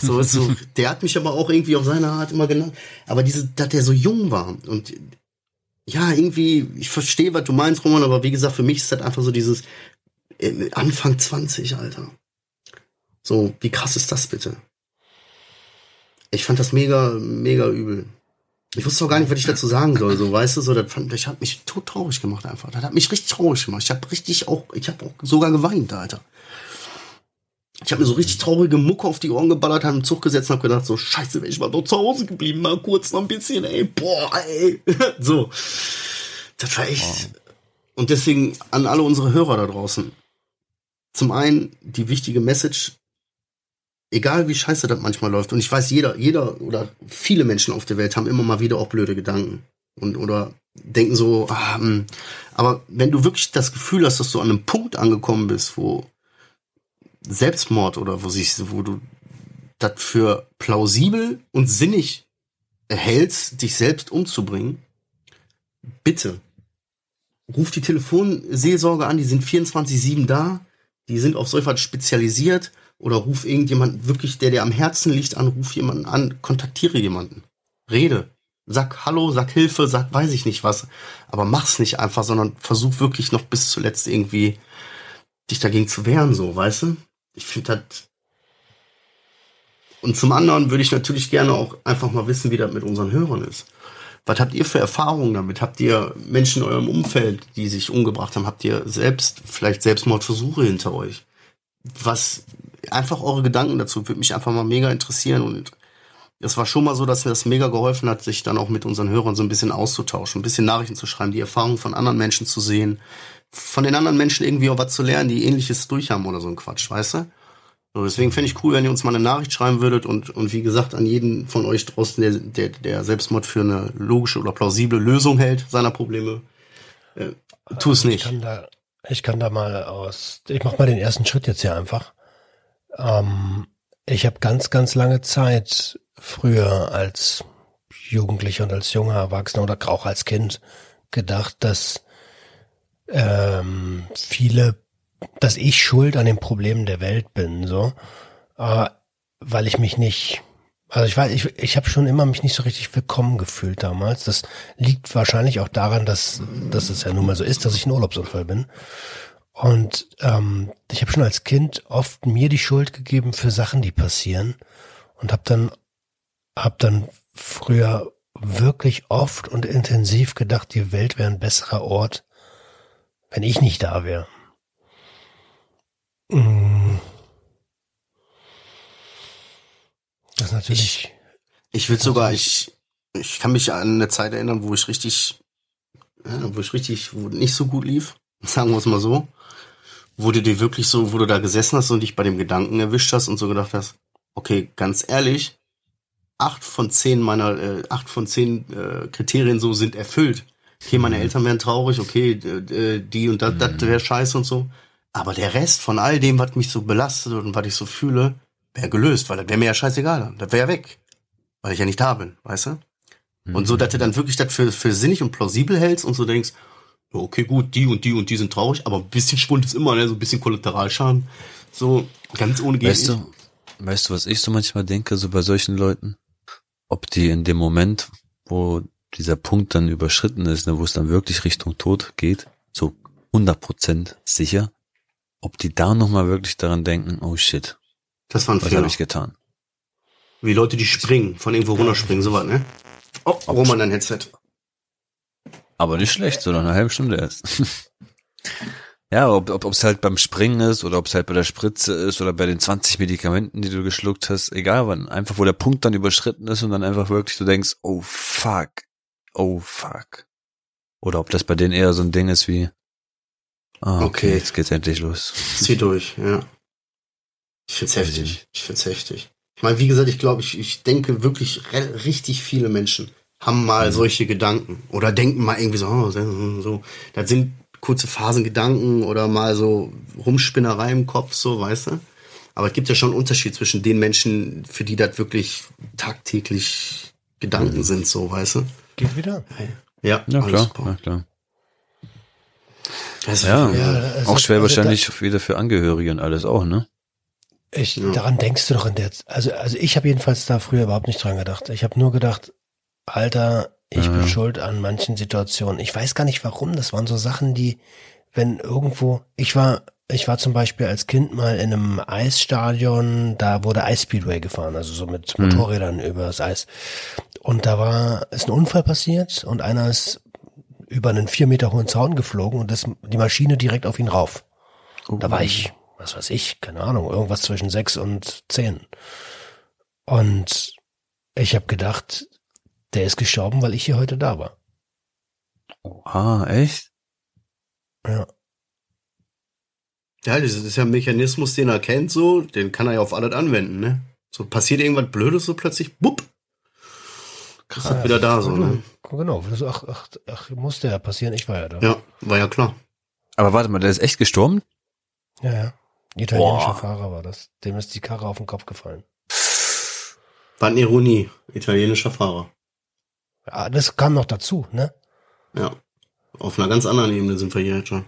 So, so, der hat mich aber auch irgendwie auf seine Art immer genannt. Aber diese, dass der so jung war und ja, irgendwie, ich verstehe, was du meinst, Roman, aber wie gesagt, für mich ist das einfach so dieses äh, Anfang 20, Alter. So, wie krass ist das bitte? Ich fand das mega, mega übel. Ich wusste auch gar nicht, was ich dazu sagen soll, so, weißt du, so, das fand, ich hat mich tot traurig gemacht einfach. Das hat mich richtig traurig gemacht. Ich habe richtig auch, ich habe auch sogar geweint, Alter. Ich habe mir so richtig traurige Mucke auf die Ohren geballert, habe im Zug gesetzt und hab gedacht, so, scheiße, wäre ich mal doch zu Hause geblieben, mal kurz noch ein bisschen, ey, boah, ey. so. Das war echt. Und deswegen an alle unsere Hörer da draußen. Zum einen die wichtige Message, egal wie scheiße das manchmal läuft, und ich weiß, jeder, jeder oder viele Menschen auf der Welt haben immer mal wieder auch blöde Gedanken. Und, oder denken so, ah, hm. aber wenn du wirklich das Gefühl hast, dass du an einem Punkt angekommen bist, wo Selbstmord oder wo sich, wo du das für plausibel und sinnig erhältst, dich selbst umzubringen, bitte ruf die Telefonseelsorge an, die sind 24-7 da, die sind auf solch was spezialisiert oder ruf irgendjemand wirklich, der dir am Herzen liegt, an, ruf jemanden an, kontaktiere jemanden. Rede. Sag Hallo, sag Hilfe, sag weiß ich nicht was. Aber mach's nicht einfach, sondern versuch wirklich noch bis zuletzt irgendwie dich dagegen zu wehren, so, weißt du? Ich finde das. Und zum anderen würde ich natürlich gerne auch einfach mal wissen, wie das mit unseren Hörern ist. Was habt ihr für Erfahrungen damit? Habt ihr Menschen in eurem Umfeld, die sich umgebracht haben? Habt ihr selbst vielleicht Selbstmordversuche hinter euch? Was einfach eure Gedanken dazu würde mich einfach mal mega interessieren und es war schon mal so, dass mir das mega geholfen hat, sich dann auch mit unseren Hörern so ein bisschen auszutauschen, ein bisschen Nachrichten zu schreiben, die Erfahrungen von anderen Menschen zu sehen, von den anderen Menschen irgendwie auch was zu lernen, die ähnliches durchhaben oder so ein Quatsch, weißt du? So, deswegen fände ich cool, wenn ihr uns mal eine Nachricht schreiben würdet und, und wie gesagt, an jeden von euch draußen, der, der, der Selbstmord für eine logische oder plausible Lösung hält seiner Probleme, äh, tu es nicht. Ich kann, da, ich kann da mal aus, ich mach mal den ersten Schritt jetzt hier einfach. Ähm, ich habe ganz, ganz lange Zeit früher als Jugendlicher und als junger Erwachsener oder auch als Kind gedacht, dass ähm, viele, dass ich schuld an den Problemen der Welt bin, so, äh, weil ich mich nicht, also ich weiß, ich, ich habe schon immer mich nicht so richtig willkommen gefühlt damals. Das liegt wahrscheinlich auch daran, dass, dass es ja nun mal so ist, dass ich ein Urlaubsunfall bin. Und ähm, ich habe schon als Kind oft mir die Schuld gegeben für Sachen, die passieren und habe dann hab dann früher wirklich oft und intensiv gedacht, die Welt wäre ein besserer Ort, wenn ich nicht da wäre. Mm. Das ist natürlich. Ich, ich würde sogar, ich, ich kann mich an eine Zeit erinnern, wo ich richtig, wo ich richtig, wo nicht so gut lief, sagen wir es mal so. Wo du dir wirklich so, wo du da gesessen hast und dich bei dem Gedanken erwischt hast und so gedacht hast, okay, ganz ehrlich, acht von zehn meiner, äh, acht von zehn äh, Kriterien so sind erfüllt okay, meine mhm. Eltern wären traurig, okay, die und das, mhm. das wäre scheiße und so. Aber der Rest von all dem, was mich so belastet und was ich so fühle, wäre gelöst, weil das wäre mir ja scheißegal. Das wäre ja weg. Weil ich ja nicht da bin, weißt du? Mhm. Und so, dass du dann wirklich das für, für sinnig und plausibel hältst und so denkst, okay, gut, die und die und die sind traurig, aber ein bisschen Schwund ist immer, ne? so ein bisschen Kollateralschaden. So, ganz ohne geht Weißt du, weißt du, was ich so manchmal denke, so bei solchen Leuten? Ob die in dem Moment, wo dieser Punkt dann überschritten ist, ne, wo es dann wirklich Richtung Tod geht, so 100% sicher, ob die da nochmal wirklich daran denken, oh shit, das war ein was habe ich getan? Wie Leute, die springen, von irgendwo runterspringen, sowas, ne? Oh, Roman, dein Headset. Aber nicht schlecht, so nach einer halben Stunde erst. ja, ob ob es halt beim Springen ist oder ob es halt bei der Spritze ist oder bei den 20 Medikamenten, die du geschluckt hast, egal wann, einfach wo der Punkt dann überschritten ist und dann einfach wirklich du denkst, oh fuck, oh fuck. Oder ob das bei denen eher so ein Ding ist wie, ah, okay, okay. jetzt geht's endlich los. Zieh durch, ja. Ich find's heftig. Ich find's heftig. Ich meine, wie gesagt, ich glaube, ich, ich denke wirklich richtig viele Menschen haben mal solche Gedanken oder denken mal irgendwie so, oh, so. Das sind kurze Phasengedanken oder mal so Rumspinnerei im Kopf, so, weißt du? Aber es gibt ja schon einen Unterschied zwischen den Menschen, für die das wirklich tagtäglich Gedanken sind, so, weißt du? Geht wieder? Ja, Ja, alles klar, super. na klar. Also, Ja, Ja, es auch schwer also wahrscheinlich wieder für Angehörige und alles auch, ne? Ich, daran denkst du doch in der, also, also ich habe jedenfalls da früher überhaupt nicht dran gedacht. Ich habe nur gedacht, Alter, ich bin schuld an manchen Situationen. Ich weiß gar nicht warum. Das waren so Sachen, die, wenn irgendwo, ich war, ich war zum Beispiel als Kind mal in einem Eisstadion, da wurde Eisspeedway gefahren, also so mit Motorrädern übers Eis. Und da war, ist ein Unfall passiert und einer ist über einen vier Meter hohen Zaun geflogen und das, die Maschine direkt auf ihn rauf. Da war ich, was weiß ich, keine Ahnung, irgendwas zwischen sechs und zehn. Und ich habe gedacht, der ist gestorben, weil ich hier heute da war. Ah, echt? Ja. Ja, das ist ja ein Mechanismus, den er kennt, so, den kann er ja auf alles anwenden, ne? So passiert irgendwas Blödes, so plötzlich, bupp, ist er wieder da, so, ne? Genau, so, ach, ach, ach, musste ja passieren, ich war ja da. Ja, war ja klar. Aber warte mal, der ist echt gestorben? ja. ja. Italienischer Boah. Fahrer war das. Dem ist die Karre auf den Kopf gefallen. War eine Ironie, italienischer Fahrer. Ja, das kam noch dazu, ne? Ja. Auf einer ganz anderen Ebene sind wir hier jetzt schon.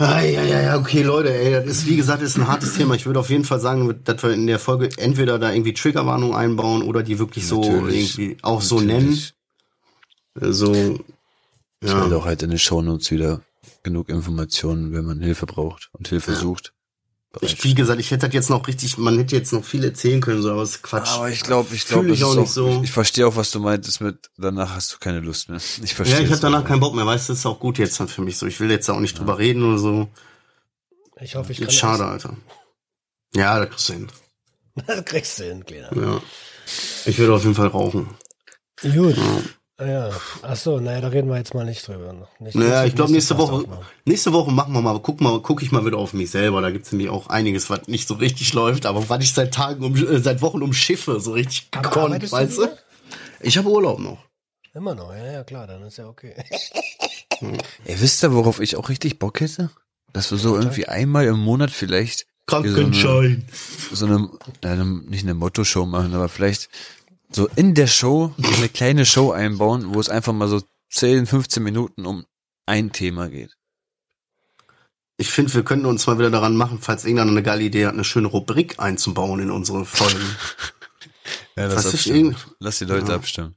Ja, ja, ja, ja, okay, Leute, ey, das ist, wie gesagt, ist ein hartes Thema. Ich würde auf jeden Fall sagen, dass wir in der Folge entweder da irgendwie Triggerwarnung einbauen oder die wirklich so Natürlich. irgendwie auch so nennen. So, Ich ja. werde auch halt in den Shownotes wieder genug Informationen, wenn man Hilfe braucht und Hilfe sucht. Ich, wie gesagt, ich hätte das jetzt noch richtig, man hätte jetzt noch viel erzählen können, so, aber es ist Quatsch. Aber ich glaube, ich glaube, ich auch nicht so. Ich, ich verstehe auch, was du meintest mit, danach hast du keine Lust mehr. Ich verstehe. ja, ich habe danach keinen Bock mehr, weißt du, das ist auch gut jetzt dann für mich so. Ich will jetzt da auch nicht drüber reden oder so. Ich hoffe, ich kann Ist schade, Alter. Ja, da kriegst du hin. Das kriegst du hin, Kleiner. Ja. Ich würde auf jeden Fall rauchen. Gut. Ah, Ja. Ach so, naja, da reden wir jetzt mal nicht drüber. Nicht, Naja, ich glaube nächste Woche, nächste Woche machen wir mal, guck mal, guck ich mal wieder auf mich selber. Da gibt's nämlich auch einiges, was nicht so richtig läuft, aber was ich seit Tagen, um, äh, seit Wochen umschiffe, so richtig gekonnt, weißt du? wieder? Ich habe Urlaub noch. Immer noch, ja, ja, klar, dann ist ja okay. Ey, wisst ihr, worauf ich auch richtig Bock hätte? Dass wir so irgendwie einmal im Monat vielleicht Krankenschein. so eine, ja, eine nicht eine Motto-Show machen, aber vielleicht so in der Show so eine kleine Show einbauen, wo es einfach mal so 10, 15 Minuten um ein Thema geht. Ich finde, wir könnten uns mal wieder daran machen, falls irgendeiner eine geile Idee hat, eine schöne Rubrik einzubauen in unsere Folgen. Ja, lass ist irgend- Lass die Leute abstimmen.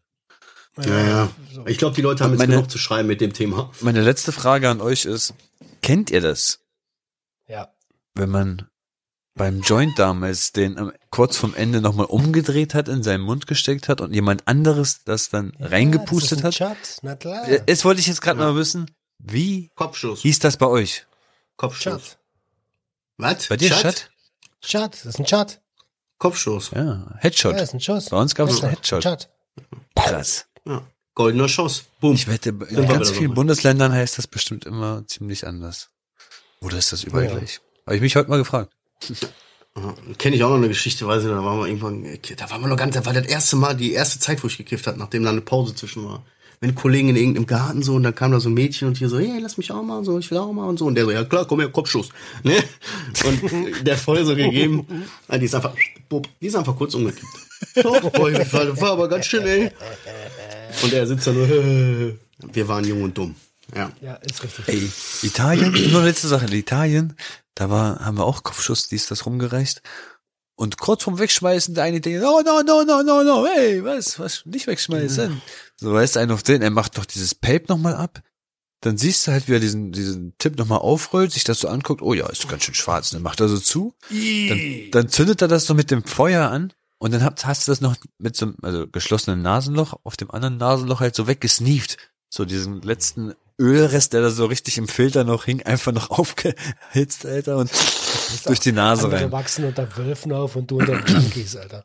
ja, ja. Ich glaube, die Leute haben Und jetzt meine- genug zu schreiben mit dem Thema. Meine letzte Frage an euch ist, kennt ihr das? Ja. wenn man beim Joint damals den am- kurz vom Ende nochmal umgedreht hat, in seinen Mund gesteckt hat und jemand anderes das dann reingepustet ja, das hat. ist ein Chat, na klar. Jetzt wollte ich jetzt gerade mal wissen, wie Kopfschuss. hieß das bei euch? Kopfschuss. Was? Bei dir? Chat? Chat, das ist ein Chat. Kopfschuss. Ja, Ja, Headshot. das ist ein Schuss. Bei uns gab es Ja, einen Headshot. Chat. Krass. Ja. Goldener Schuss. Boom. Ich wette, in wir ganz vielen. Bundesländern heißt das bestimmt immer ziemlich anders. Oder ist das überall Ja. gleich? Habe ich mich heute mal gefragt. Kenne ich auch noch eine Geschichte, weiß ich da waren wir irgendwann, da waren wir noch ganz, da war das erste Mal, die erste Zeit, wo ich gekifft hat, nachdem da eine Pause zwischen war. Wenn Kollegen in irgendeinem Garten so und dann kam da so ein Mädchen und hier so, hey, lass mich auch mal, so, ich will auch mal und so. Und der so, ja klar, komm her, Kopfschuss. Ne? Und der voll so gegeben, ah, die ist einfach, bupp, die ist einfach kurz umgekippt. Oh, boah, war aber ganz schön, ey. Und er sitzt da nur, wir waren jung und dumm. Ja. Ja, ist richtig. Ey, Italien, nur letzte Sache, in Italien, da war, haben wir auch Kopfschuss, die ist das rumgereicht. Und kurz vorm Wegschmeißen, der eine denkt, oh, no, no, no, no, no, hey, was, was, nicht wegschmeißen. So, weißt du, einer auf den, er macht doch dieses Pape nochmal ab. Dann siehst du halt, wie er diesen, diesen Tipp nochmal aufrollt, sich das so anguckt, oh ja, ist ganz schön schwarz, dann macht er so zu. Dann, dann zündet er das so mit dem Feuer an und dann hast, hast du das noch mit so einem, also geschlossenen Nasenloch, auf dem anderen Nasenloch halt so weggesneeft. So diesen letzten Ölrest, der da so richtig im Filter noch hing, einfach noch aufgehitzt, Alter, und durch die Nase Andere rein. wachsen unter Wölfen auf und du unter Junkies, Alter.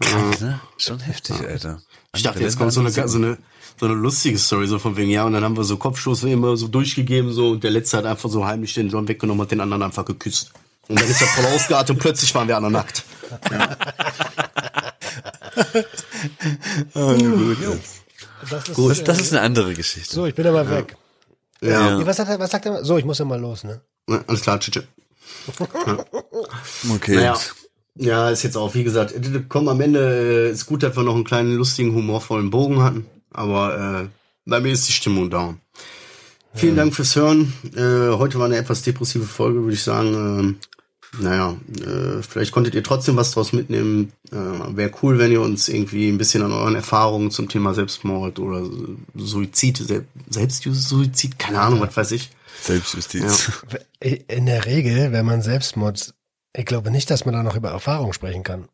Krass, ne? Schon heftig, Alter. Ich dachte, Andere jetzt kommt so eine, so eine, so eine lustige Story, so von wegen, ja, und dann haben wir so Kopfschuss immer so durchgegeben, so, und der Letzte hat einfach so heimlich den John weggenommen und den anderen einfach geküsst. Und dann ist er voll ausgeartet und plötzlich waren wir alle nackt. Oh, gut. Das ist, Gut, das ist eine andere Geschichte. so, ich bin aber weg. Ja, Nee, Was, hat er, was sagt er? So, ich muss ja mal los, ne? Ja, alles klar, tschüss. tschüss. Okay. Naja, ja, ist jetzt auch, wie gesagt, komm, am Ende äh, ist gut, dass wir noch einen kleinen, lustigen, humorvollen Bogen hatten, aber äh, bei mir ist die Stimmung down. Vielen Dank fürs Hören. Äh, heute war eine etwas depressive Folge, würde ich sagen. Ähm, naja, äh, vielleicht konntet ihr trotzdem was draus mitnehmen. Äh, Wäre cool, wenn ihr uns irgendwie ein bisschen an euren Erfahrungen zum Thema Selbstmord oder Suizid, Sel Selbstsuizid, keine Ahnung, was weiß ich. Selbstjustiz. In der Regel, wenn man Selbstmord, ich glaube nicht, dass man da noch über Erfahrung sprechen kann.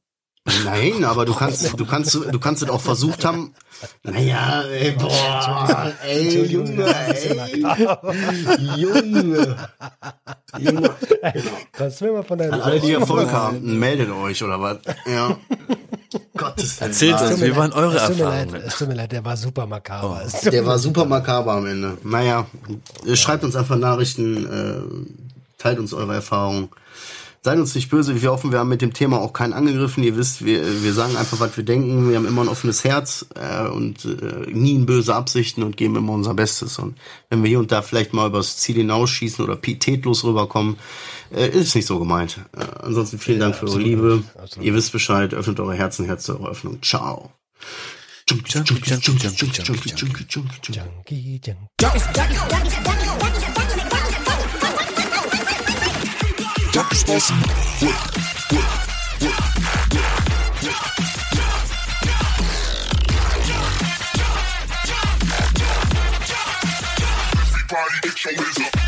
Nein, aber du kannst, du kannst, du kannst es auch versucht haben. Naja, ey, boah, ey, Junge, ey, Junge, Junge. Kannst du mir mal von deinem An alle, die Erfolg haben, meldet euch oder was? Ja. Gottes Willen. Erzählt uns, wie waren eure es leid, Erfahrungen? es tut mir leid, der war super makaber. Es- Der war super makaber am Ende. Naja, schreibt uns einfach Nachrichten, äh, teilt uns eure Erfahrungen. Seid uns nicht böse, wir hoffen, wir haben mit dem Thema auch keinen angegriffen. Ihr wisst, wir, wir sagen einfach, was wir denken. Wir haben immer ein offenes Herz äh, und äh, nie böse Absichten und geben immer unser Bestes. Und wenn wir hier und da vielleicht mal übers Ziel hinausschießen oder pietätlos rüberkommen, äh, ist nicht so gemeint. Äh, ansonsten vielen Dank für eure Liebe. Absolut. Ihr wisst Bescheid, öffnet eure Herzen, Herz zur Öffnung. Ciao. Jumpy, Doctor Sparks. Everybody get your hands up.